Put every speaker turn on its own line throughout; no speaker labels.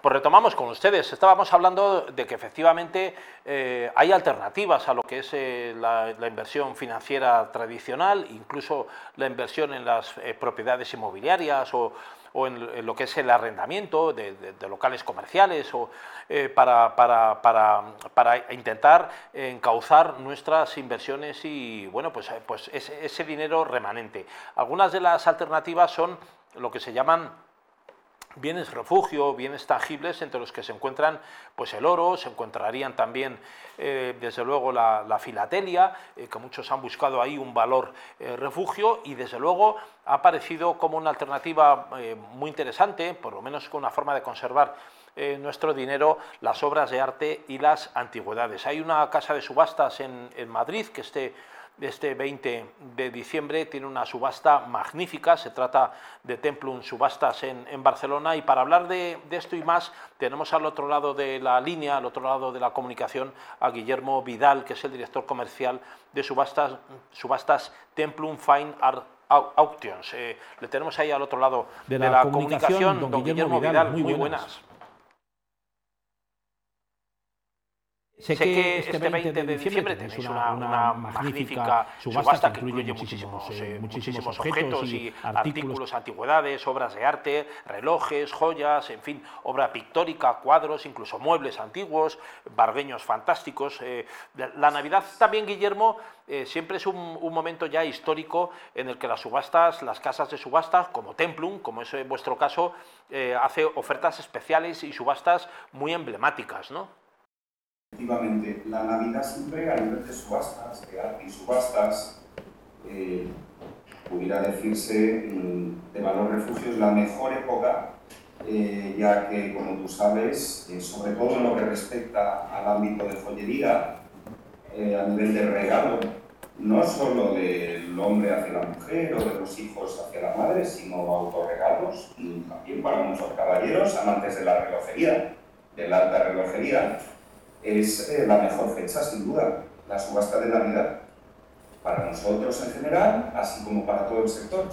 Pues retomamos con ustedes. Estábamos hablando de que efectivamente eh, hay alternativas a lo que es eh, la, inversión financiera tradicional, incluso la inversión en las eh, propiedades inmobiliarias o, en, lo que es el arrendamiento de, locales comerciales o para, intentar encauzar nuestras inversiones y bueno pues, pues ese dinero remanente. Algunas de las alternativas son lo que se llaman bienes refugio, bienes tangibles entre los que se encuentran pues el oro, se encontrarían también eh, desde luego la, filatelia, eh, que muchos han buscado ahí un valor eh, refugio y desde luego ha aparecido como una alternativa muy interesante, por lo menos con una forma de conservar nuestro dinero, las obras de arte y las antigüedades. Hay una casa de subastas en, en Madrid que esté este 20 de diciembre tiene una subasta magnífica, se trata de Templum Subastas en, Barcelona. Y para hablar de, esto y más tenemos al otro lado de la línea, al otro lado de la comunicación, a Guillermo Vidal, que es el director comercial de subastas, subastas Templum Fine Art Auctions. Eh, le tenemos ahí al otro lado de, la, comunicación, don, Guillermo, Vidal, muy, buenas. Sé, que este 20 este de diciembre tenéis una, magnífica subasta que incluye muchísimos, eh, muchísimos objetos y artículos, antigüedades, obras de arte, relojes, joyas, en fin, obra pictórica, cuadros, incluso muebles antiguos, barbeños fantásticos. Eh, la Navidad también, Guillermo, eh, siempre es un, momento ya histórico en el que las subastas, las casas de subastas, como Templum, como es vuestro caso, hace ofertas especiales y subastas muy emblemáticas, ¿no?
Efectivamente, la Navidad siempre a nivel de subastas, de y subastas, eh, pudiera decirse mm, de valor refugio, es la mejor época, eh, ya que, como tú sabes, eh, sobre todo en lo que respecta al ámbito de joyería, a nivel de regalo, no solo del hombre hacia la mujer o de los hijos hacia la madre, sino autorregalos, y también para muchos caballeros, amantes de la relojería, de la alta relojería, es eh, la mejor fecha, sin duda, la subasta de Navidad, para nosotros en general, así como para todo el sector.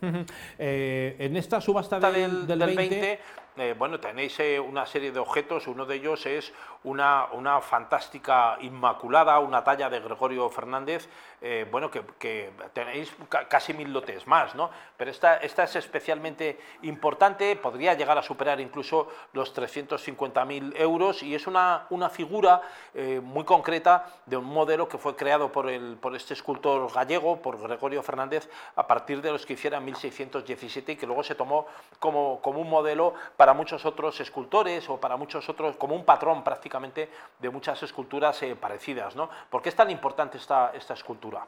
Eh, en esta subasta del, del, 20, eh, bueno, tenéis una serie de objetos, uno de ellos es una, una fantástica Inmaculada, una talla de Gregorio Fernández, eh, bueno, que, tenéis casi mil lotes más, ¿no? Pero esta, esta es especialmente importante, podría llegar a superar incluso los 350.000 euros y es una, una figura eh, muy concreta de un modelo que fue creado por, el, por este escultor gallego, por Gregorio Fernández, a partir de los que hiciera 1617 y que luego se tomó como, como un modelo muchos otros escultores o para muchos otros, como un patrón prácticamente de muchas esculturas eh, parecidas. ¿no? ¿Por qué es tan importante esta, esta escultura?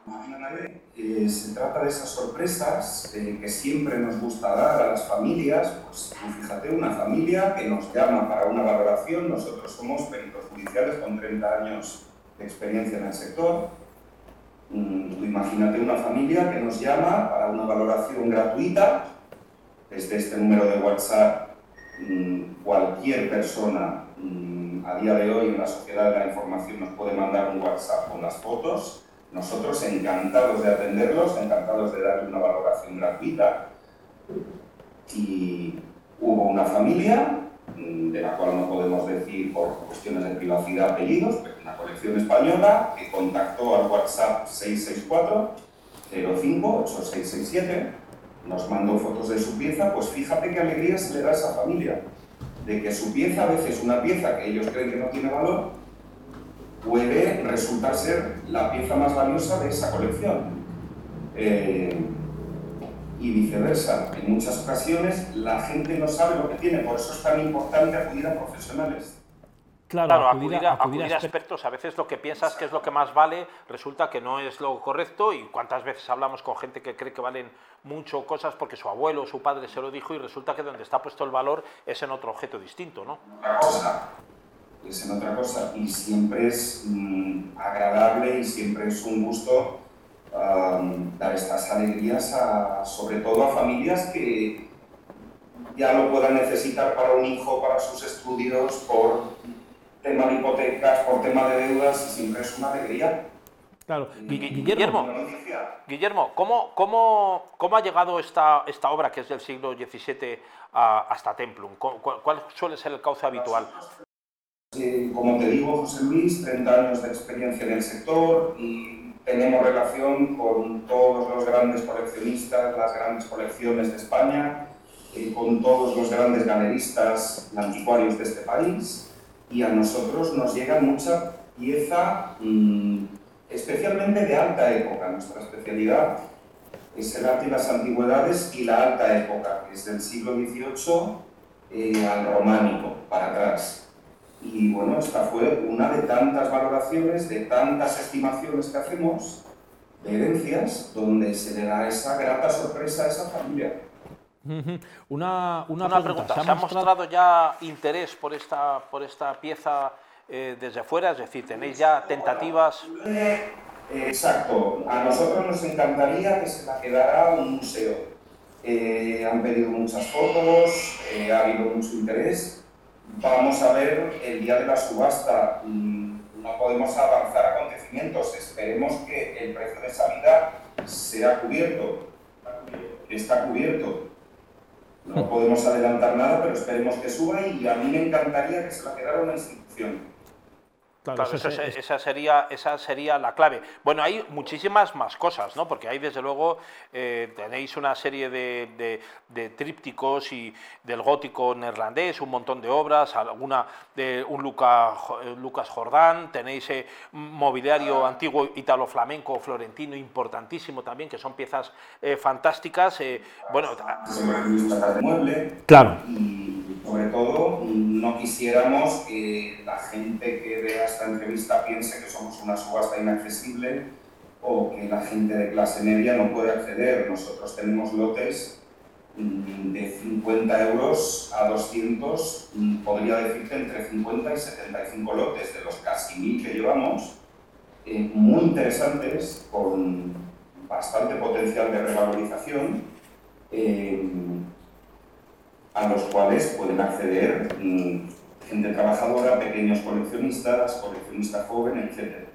Eh, se trata de esas sorpresas eh, que siempre nos gusta dar a las familias. Pues fíjate, una familia que nos llama para una valoración, nosotros somos peritos judiciales con 30 años de experiencia en el sector. Mm, imagínate una familia que nos llama para una valoración gratuita desde este número de WhatsApp. Mm, cualquier persona mm, a día de hoy en la sociedad de la información nos puede mandar un WhatsApp con las fotos. Nosotros encantados de atenderlos, encantados de darle una valoración gratuita. Y hubo una familia, mm, de la cual no podemos decir por cuestiones de privacidad apellidos, pero una colección española que contactó al WhatsApp 664 058667, nos mandó fotos de su pieza, pues fíjate qué alegría se le da a esa familia de que su pieza, a veces una pieza que ellos creen que no tiene valor, puede resultar ser la pieza más valiosa de esa colección. Eh, y viceversa. En muchas ocasiones la gente no sabe lo que tiene, por eso es tan importante acudir a profesionales.
Claro, acudir, a, expertos. A veces lo que piensas que es lo que más vale resulta que no es lo correcto y cuántas veces hablamos con gente que cree que valen mucho cosas porque su abuelo o su padre se lo dijo y resulta que donde está puesto el valor es en otro objeto distinto, ¿no?
Otra cosa, es en otra cosa y siempre es mm, agradable y siempre es un gusto dar estas alegrías sobre todo a familias que ya lo puedan necesitar para un hijo, para sus estudios, por tema de hipotecas, por tema de deudas, siempre es una alegría.
Claro, Guillermo, Guillermo, ¿cómo, cómo, cómo ha llegado esta, esta obra que es del siglo XVII hasta Templum? ¿Cuál, suele ser el cauce habitual?
como te digo, José Luis, 30 años de experiencia en el sector y tenemos relación con todos los grandes coleccionistas, las grandes colecciones de España, eh, con todos los grandes galeristas anticuarios de este país y a nosotros nos llega mucha pieza mm, especialmente de alta época. Nuestra especialidad es el arte y las antigüedades y la alta época, que es del siglo XVIII eh, al románico, para atrás. Y bueno, esta fue una de tantas valoraciones, de tantas estimaciones que hacemos de herencias, donde se le da esa grata sorpresa a esa familia.
Una, una, pregunta, ¿se ha mostrado ya interés por esta, por esta pieza eh, desde fuera? Es decir, ¿tenéis ya tentativas?
exacto, a nosotros nos encantaría que se la quedara un museo. Eh, han pedido muchas fotos, eh, ha habido mucho interés vamos a ver el día de la subasta. Mm, no podemos avanzar acontecimientos, esperemos que el precio de salida sea cubierto, está cubierto. No podemos adelantar nada, pero esperemos que suba y a mí me encantaría que se la quedara una institución.
Claro, esa, sería, esa sería la clave. Bueno, hay muchísimas más cosas, ¿no? Porque hay, desde luego, eh, tenéis una serie de, de, trípticos y del gótico neerlandés, un montón de obras, alguna de un eh, Lucas Jordán, tenéis eh, mobiliario antiguo italo-flamenco florentino importantísimo también, que son piezas fantásticas. bueno,
claro sobre todo no quisiéramos que la gente que vea esta entrevista piense que somos una subasta inaccesible o que la gente de clase media no puede acceder. Nosotros tenemos lotes mm, de 50 euros a 200, mm, podría decirte entre 50 y 75 lotes de los casi mil que llevamos, eh, muy interesantes, con bastante potencial de revalorización. Eh, a los cuales pueden acceder mm, gente trabajadora, pequeños coleccionistas, coleccionistas jóvenes, etc.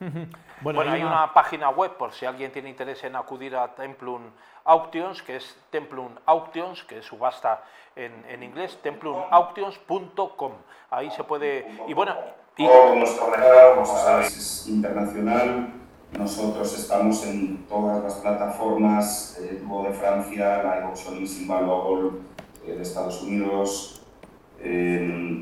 Bueno, hay una... página web por si alguien tiene interés en acudir a Templum Auctions, que es Templum Auctions, que es subasta en, en inglés, templumauctions.com. Ahí se puede... Y bueno... Y...
nuestro mercado, como sabéis, es internacional. Nosotros estamos en todas las plataformas, eh, de Francia, Live Auctioning, Global, de Estados Unidos,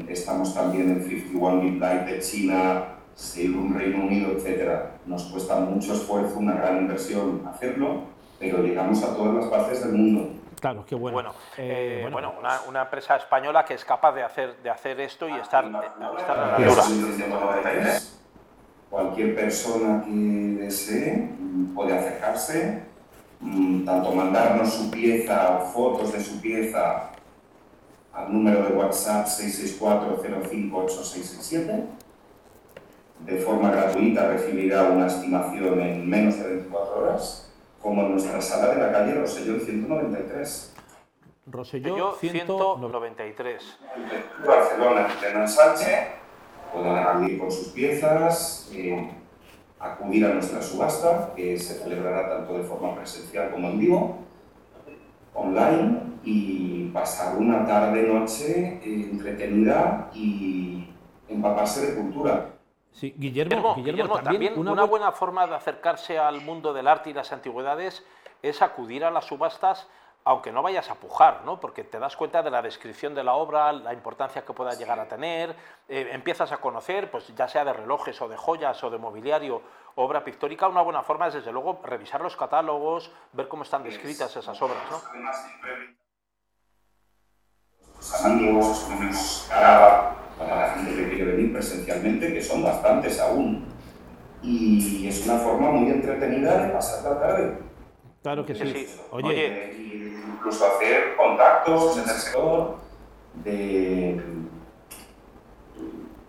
estamos también en 51 Bit Light de China, Seirum Reino Unido, etc. Nos cuesta mucho esfuerzo, una gran inversión hacerlo, pero llegamos a todas las partes del mundo.
Claro, qué bueno. Bueno, eh, eh, bueno una, una, empresa española que es capaz de hacer, de hacer esto y estar, estar a la altura.
Cualquier persona que desee puede acercarse, mm, tanto mandarnos su pieza o fotos de su pieza al número de WhatsApp 664-058667. De forma gratuita recibirá una estimación en menos de 24 horas, como en nuestra sala de la calle Rosellón 193.
Rosellón 193.
Barcelona, en Sánchez, pueden acudir con sus piezas, eh, acudir a nuestra subasta, que se celebrará tanto de forma presencial como en vivo, online y pasar una tarde-noche eh, entretenida y empaparse de cultura.
Sí, Guillermo, Guillermo, también, una, buena forma de acercarse al mundo del arte y las antigüedades es acudir a las subastas aunque no vayas a pujar, ¿no? porque te das cuenta de la descripción de la obra, la importancia que pueda llegar a tener, eh, empiezas a conocer, pues ya sea de relojes o de joyas o de mobiliario, obra pictórica, una buena forma es desde luego revisar los catálogos, ver cómo están descritas esas obras. ¿no?
amigos, para la gente que quiere venir presencialmente, que son bastantes aún. Y es una forma muy entretenida de pasar la tarde.
Claro que sí.
Oye, incluso hacer contactos en el sector, de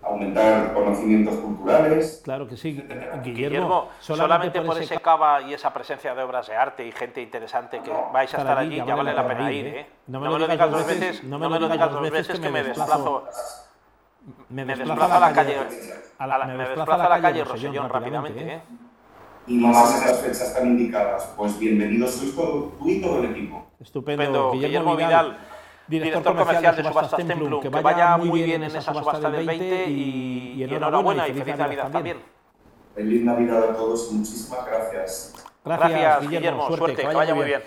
aumentar conocimientos culturales.
Claro que sí, Guillermo. solamente, por, ese cava y esa presencia de obras de arte y gente interesante que vais a estar allí, ya vale la pena ir. ¿eh? No, me lo digas dos veces, no me lo digas dos veces que me desplazo. Me desplazo a la calle, a la, me desplazo a la calle Rosellón rápidamente. ¿eh?
Y más en las fechas tan indicadas. Pues bienvenidos sois todo, tú y todo el equipo.
Estupendo, Estupendo. Guillermo, Vidal, director, comercial de Subastas Templum, que vaya muy bien en esa subasta del 20 y, y enhorabuena y feliz Navidad también.
Feliz Navidad a todos y muchísimas gracias.
Gracias, Guillermo, suerte, que vaya muy bien.